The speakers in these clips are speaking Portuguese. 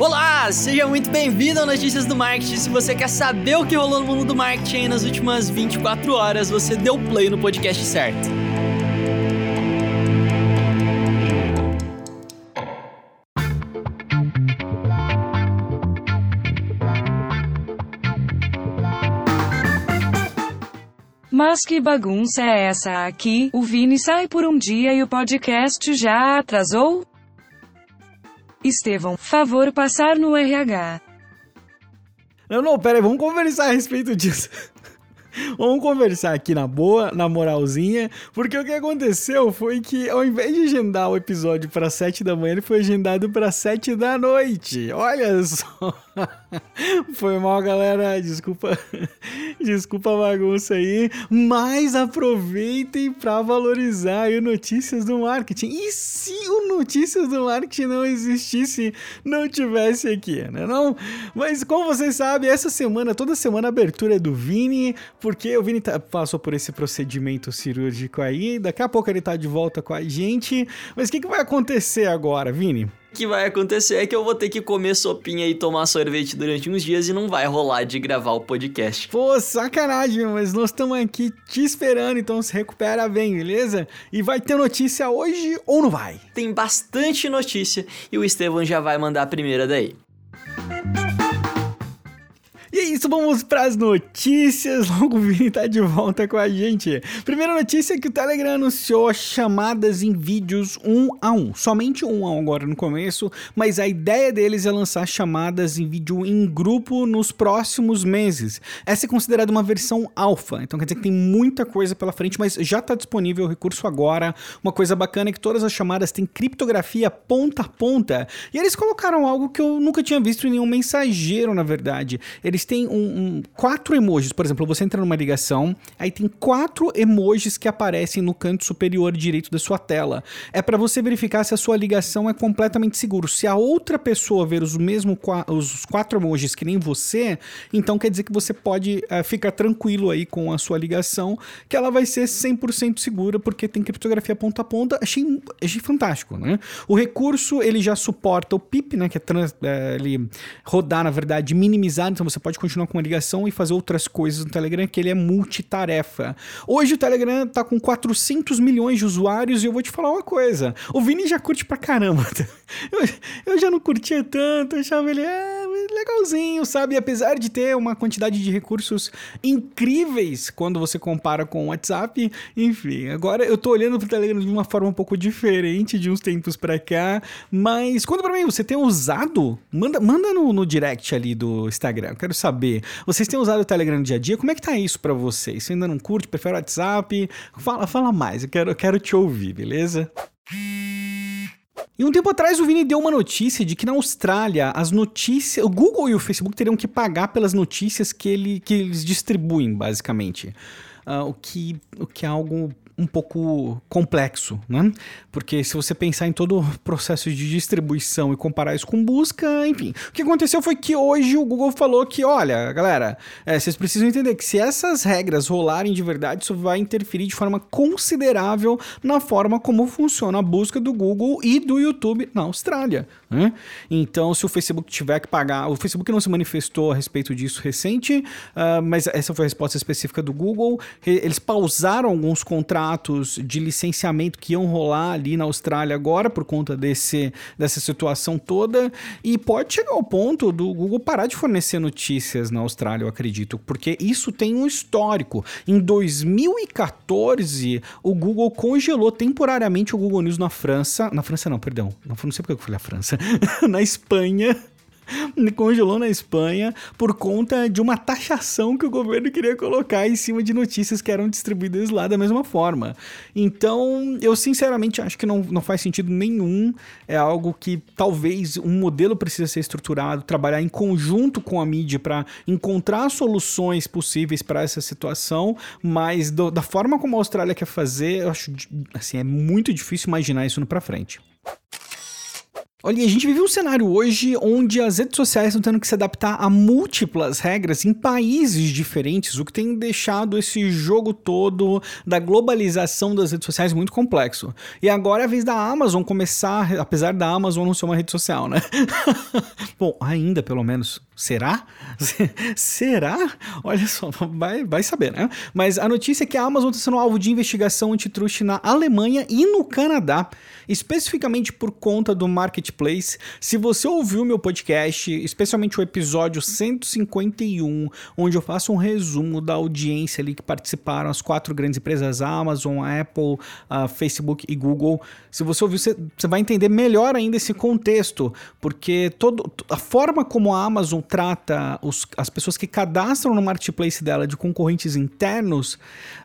Olá, seja muito bem-vindo ao Notícias do Marketing. Se você quer saber o que rolou no mundo do marketing nas últimas 24 horas, você deu play no podcast certo. Mas que bagunça é essa aqui? O Vini sai por um dia e o podcast já atrasou? Estevão, favor passar no RH. Não, não, pera aí, vamos conversar a respeito disso. Vamos conversar aqui na boa, na moralzinha, porque o que aconteceu foi que ao invés de agendar o episódio para 7 da manhã, ele foi agendado para 7 da noite. Olha só. Foi mal, galera. Desculpa. Desculpa a bagunça aí. Mas aproveitem para valorizar o Notícias do Marketing. E se o Notícias do Marketing não existisse, não tivesse aqui, né? Não? Mas como vocês sabem, essa semana, toda semana, a abertura é do Vini, porque o Vini tá, passou por esse procedimento cirúrgico aí. Daqui a pouco ele tá de volta com a gente. Mas o que, que vai acontecer agora, Vini? O que vai acontecer é que eu vou ter que comer sopinha e tomar sorvete durante uns dias e não vai rolar de gravar o podcast. Pô, sacanagem, mas nós estamos aqui te esperando, então se recupera bem, beleza? E vai ter notícia hoje ou não vai? Tem bastante notícia e o Estevão já vai mandar a primeira daí. Isso, vamos para as notícias. Logo o Vini tá de volta com a gente. Primeira notícia é que o Telegram anunciou chamadas em vídeos um a um. Somente um a um agora no começo, mas a ideia deles é lançar chamadas em vídeo em grupo nos próximos meses. Essa é considerada uma versão alfa, então quer dizer que tem muita coisa pela frente, mas já está disponível o recurso agora. Uma coisa bacana é que todas as chamadas têm criptografia ponta a ponta. E eles colocaram algo que eu nunca tinha visto em nenhum mensageiro, na verdade. Eles têm um, um, quatro emojis. Por exemplo, você entra numa ligação, aí tem quatro emojis que aparecem no canto superior direito da sua tela. É para você verificar se a sua ligação é completamente segura. Se a outra pessoa ver os mesmos os quatro emojis que nem você, então quer dizer que você pode uh, ficar tranquilo aí com a sua ligação, que ela vai ser 100% segura, porque tem criptografia ponta a ponta. Achei, achei fantástico, né? O recurso, ele já suporta o PIP, né? Que é trans, é, ele rodar, na verdade, minimizado, então você pode pode continuar com uma ligação e fazer outras coisas no Telegram, que ele é multitarefa. Hoje o Telegram tá com 400 milhões de usuários e eu vou te falar uma coisa. O Vini já curte pra caramba. Eu, eu já não curtia tanto, achava ele é, legalzinho, sabe? Apesar de ter uma quantidade de recursos incríveis quando você compara com o WhatsApp, enfim. Agora eu tô olhando pro Telegram de uma forma um pouco diferente de uns tempos pra cá, mas conta pra mim, você tem usado? Manda, manda no, no direct ali do Instagram. Eu quero saber. Vocês têm usado o Telegram no dia a dia? Como é que tá isso para vocês? Você ainda não curte, prefere o WhatsApp? Fala, fala mais, eu quero, eu quero te ouvir, beleza? E um tempo atrás o Vini deu uma notícia de que na Austrália as notícias, o Google e o Facebook teriam que pagar pelas notícias que, ele, que eles distribuem, basicamente. Uh, o, que, o que é algo um pouco complexo, né? Porque se você pensar em todo o processo de distribuição e comparar isso com busca, enfim. O que aconteceu foi que hoje o Google falou que, olha, galera, é, vocês precisam entender que se essas regras rolarem de verdade, isso vai interferir de forma considerável na forma como funciona a busca do Google e do YouTube na Austrália. Né? Então, se o Facebook tiver que pagar, o Facebook não se manifestou a respeito disso recente, uh, mas essa foi a resposta específica do Google. Eles pausaram alguns contratos contratos de licenciamento que iam rolar ali na Austrália agora por conta desse, dessa situação toda. E pode chegar ao ponto do Google parar de fornecer notícias na Austrália, eu acredito, porque isso tem um histórico. Em 2014, o Google congelou temporariamente o Google News na França. Na França, não, perdão. Não, não sei porque eu falei a França. na Espanha congelou na Espanha por conta de uma taxação que o governo queria colocar em cima de notícias que eram distribuídas lá da mesma forma. Então, eu sinceramente acho que não, não faz sentido nenhum. É algo que talvez um modelo precisa ser estruturado, trabalhar em conjunto com a mídia para encontrar soluções possíveis para essa situação, mas do, da forma como a Austrália quer fazer, eu acho assim, é muito difícil imaginar isso no para frente. Olha, a gente vive um cenário hoje onde as redes sociais estão tendo que se adaptar a múltiplas regras em países diferentes, o que tem deixado esse jogo todo da globalização das redes sociais muito complexo. E agora é a vez da Amazon começar, apesar da Amazon não ser uma rede social, né? Bom, ainda pelo menos. Será? Será? Olha só, vai, vai saber, né? Mas a notícia é que a Amazon está sendo alvo de investigação antitruste na Alemanha e no Canadá, especificamente por conta do marketplace. Se você ouviu meu podcast, especialmente o episódio 151, onde eu faço um resumo da audiência ali que participaram as quatro grandes empresas Amazon, Apple, uh, Facebook e Google. Se você ouviu, você, vai entender melhor ainda esse contexto, porque todo, a forma como a Amazon trata os, as pessoas que cadastram no marketplace dela de concorrentes internos,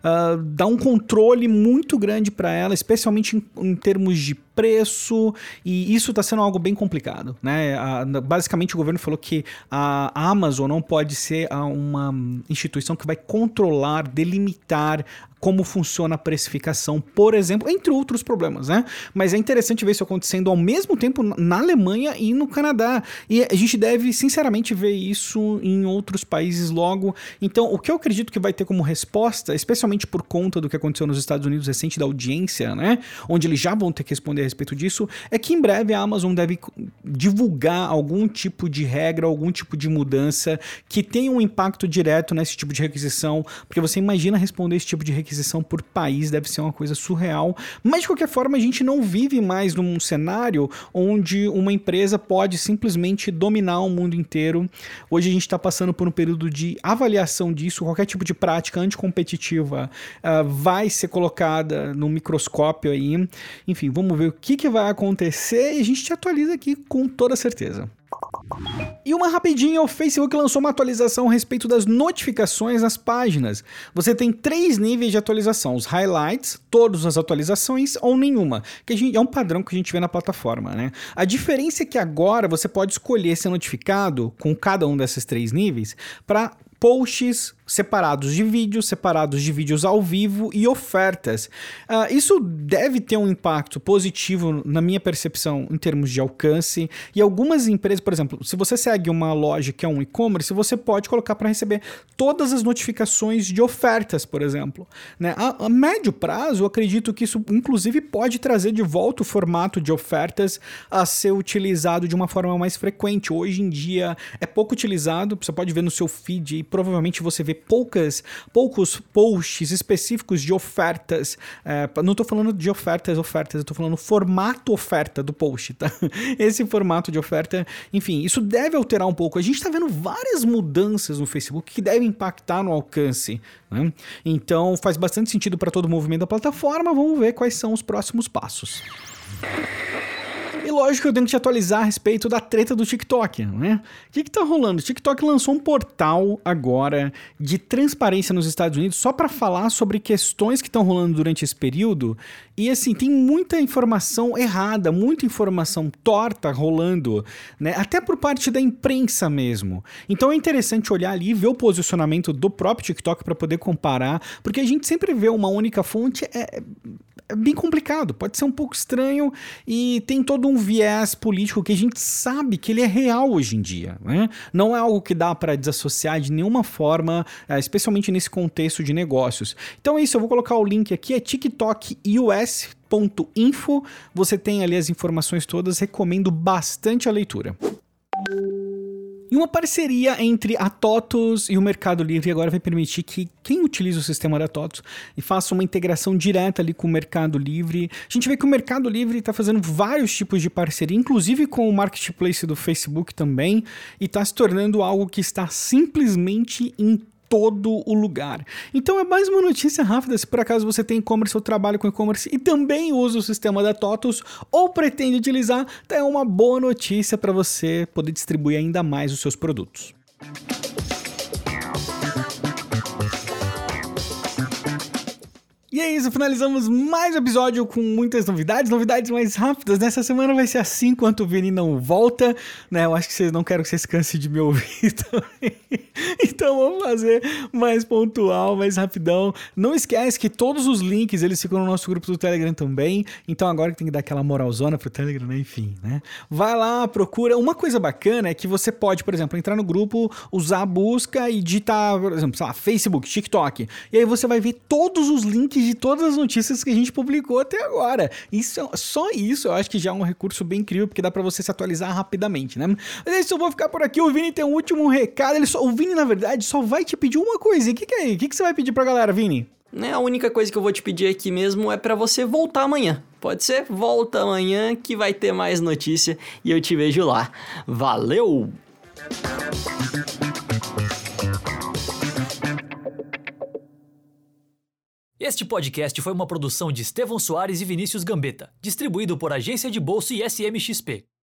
uh, dá um controle muito grande para ela, especialmente em, em termos de preço, e isso está sendo algo bem complicado. Né? Basicamente, o governo falou que a Amazon não pode ser uma instituição que vai controlar, delimitar como funciona a precificação, por exemplo, entre outros problemas, né? Mas é interessante ver isso acontecendo ao mesmo tempo na Alemanha e no Canadá. E a gente deve, sinceramente, ver isso em outros países logo. Então, o que eu acredito que vai ter como resposta, especialmente por conta do que aconteceu nos Estados Unidos recente da audiência, né? Onde eles já vão ter que responder a respeito disso, é que em breve a Amazon deve divulgar algum tipo de regra, algum tipo de mudança que tenha um impacto direto nesse tipo de requisição, porque você imagina responder esse tipo de requisição aquisição por país deve ser uma coisa surreal. Mas de qualquer forma, a gente não vive mais num cenário onde uma empresa pode simplesmente dominar o mundo inteiro. Hoje a gente está passando por um período de avaliação disso. Qualquer tipo de prática anticompetitiva uh, vai ser colocada no microscópio aí. Enfim, vamos ver o que, que vai acontecer e a gente te atualiza aqui com toda certeza. E uma rapidinha, o Facebook lançou uma atualização a respeito das notificações nas páginas. Você tem três níveis de atualização: os highlights, todas as atualizações ou nenhuma, que gente, é um padrão que a gente vê na plataforma, né? A diferença é que agora você pode escolher ser notificado com cada um desses três níveis para posts separados de vídeos, separados de vídeos ao vivo e ofertas. Uh, isso deve ter um impacto positivo na minha percepção em termos de alcance. E algumas empresas, por exemplo, se você segue uma loja que é um e-commerce, você pode colocar para receber todas as notificações de ofertas, por exemplo. Né? A, a, médio prazo, eu acredito que isso, inclusive, pode trazer de volta o formato de ofertas a ser utilizado de uma forma mais frequente. Hoje em dia é pouco utilizado, você pode ver no seu feed e provavelmente você vê poucas, poucos posts específicos de ofertas. É, não estou falando de ofertas, ofertas, estou falando formato oferta do post, tá? Esse formato de oferta, enfim, isso deve alterar um pouco. A gente está vendo várias mudanças no Facebook que devem impactar no alcance. Né? Então faz bastante sentido para todo o movimento da plataforma. Vamos ver quais são os próximos passos. E lógico que eu tenho que te atualizar a respeito da treta do TikTok, né? O que, que tá rolando? O TikTok lançou um portal agora de transparência nos Estados Unidos só para falar sobre questões que estão rolando durante esse período. E assim, tem muita informação errada, muita informação torta rolando, né? Até por parte da imprensa mesmo. Então é interessante olhar ali e ver o posicionamento do próprio TikTok para poder comparar, porque a gente sempre vê uma única fonte. É, é bem complicado, pode ser um pouco estranho e tem todo um viés político que a gente sabe que ele é real hoje em dia. Né? Não é algo que dá para desassociar de nenhuma forma, é, especialmente nesse contexto de negócios. Então é isso, eu vou colocar o link aqui, é tiktokus.info. Você tem ali as informações todas, recomendo bastante a leitura. E uma parceria entre a TOTOS e o Mercado Livre agora vai permitir que quem utiliza o sistema da TOTOS e faça uma integração direta ali com o Mercado Livre. A gente vê que o Mercado Livre está fazendo vários tipos de parceria, inclusive com o Marketplace do Facebook também, e está se tornando algo que está simplesmente em todo o lugar. Então é mais uma notícia rápida, se por acaso você tem e-commerce ou trabalha com e-commerce e também usa o sistema da TOTUS ou pretende utilizar, é uma boa notícia para você poder distribuir ainda mais os seus produtos. E é isso, finalizamos mais um episódio com muitas novidades, novidades mais rápidas. Nessa semana vai ser assim quanto o Vini não volta, né? Eu acho que vocês não quero que vocês cansem de me ouvir também. Então vamos fazer mais pontual, mais rapidão. Não esquece que todos os links eles ficam no nosso grupo do Telegram também. Então agora que tem que dar aquela moralzona pro Telegram, né? enfim, né? Vai lá, procura. Uma coisa bacana é que você pode, por exemplo, entrar no grupo, usar a busca e digitar, por exemplo, sei lá, Facebook, TikTok. E aí você vai ver todos os links de todas as notícias que a gente publicou até agora. Isso, só isso eu acho que já é um recurso bem incrível, porque dá para você se atualizar rapidamente, né? Mas é isso, eu vou ficar por aqui. O Vini tem um último recado. Ele só, o Vini, na verdade, só vai te pedir uma coisa. O que, que é? O que, que você vai pedir pra galera, Vini? Né, a única coisa que eu vou te pedir aqui mesmo é para você voltar amanhã. Pode ser? Volta amanhã que vai ter mais notícia e eu te vejo lá. Valeu! Este podcast foi uma produção de Estevão Soares e Vinícius Gambetta, distribuído por Agência de Bolsa e SMXP.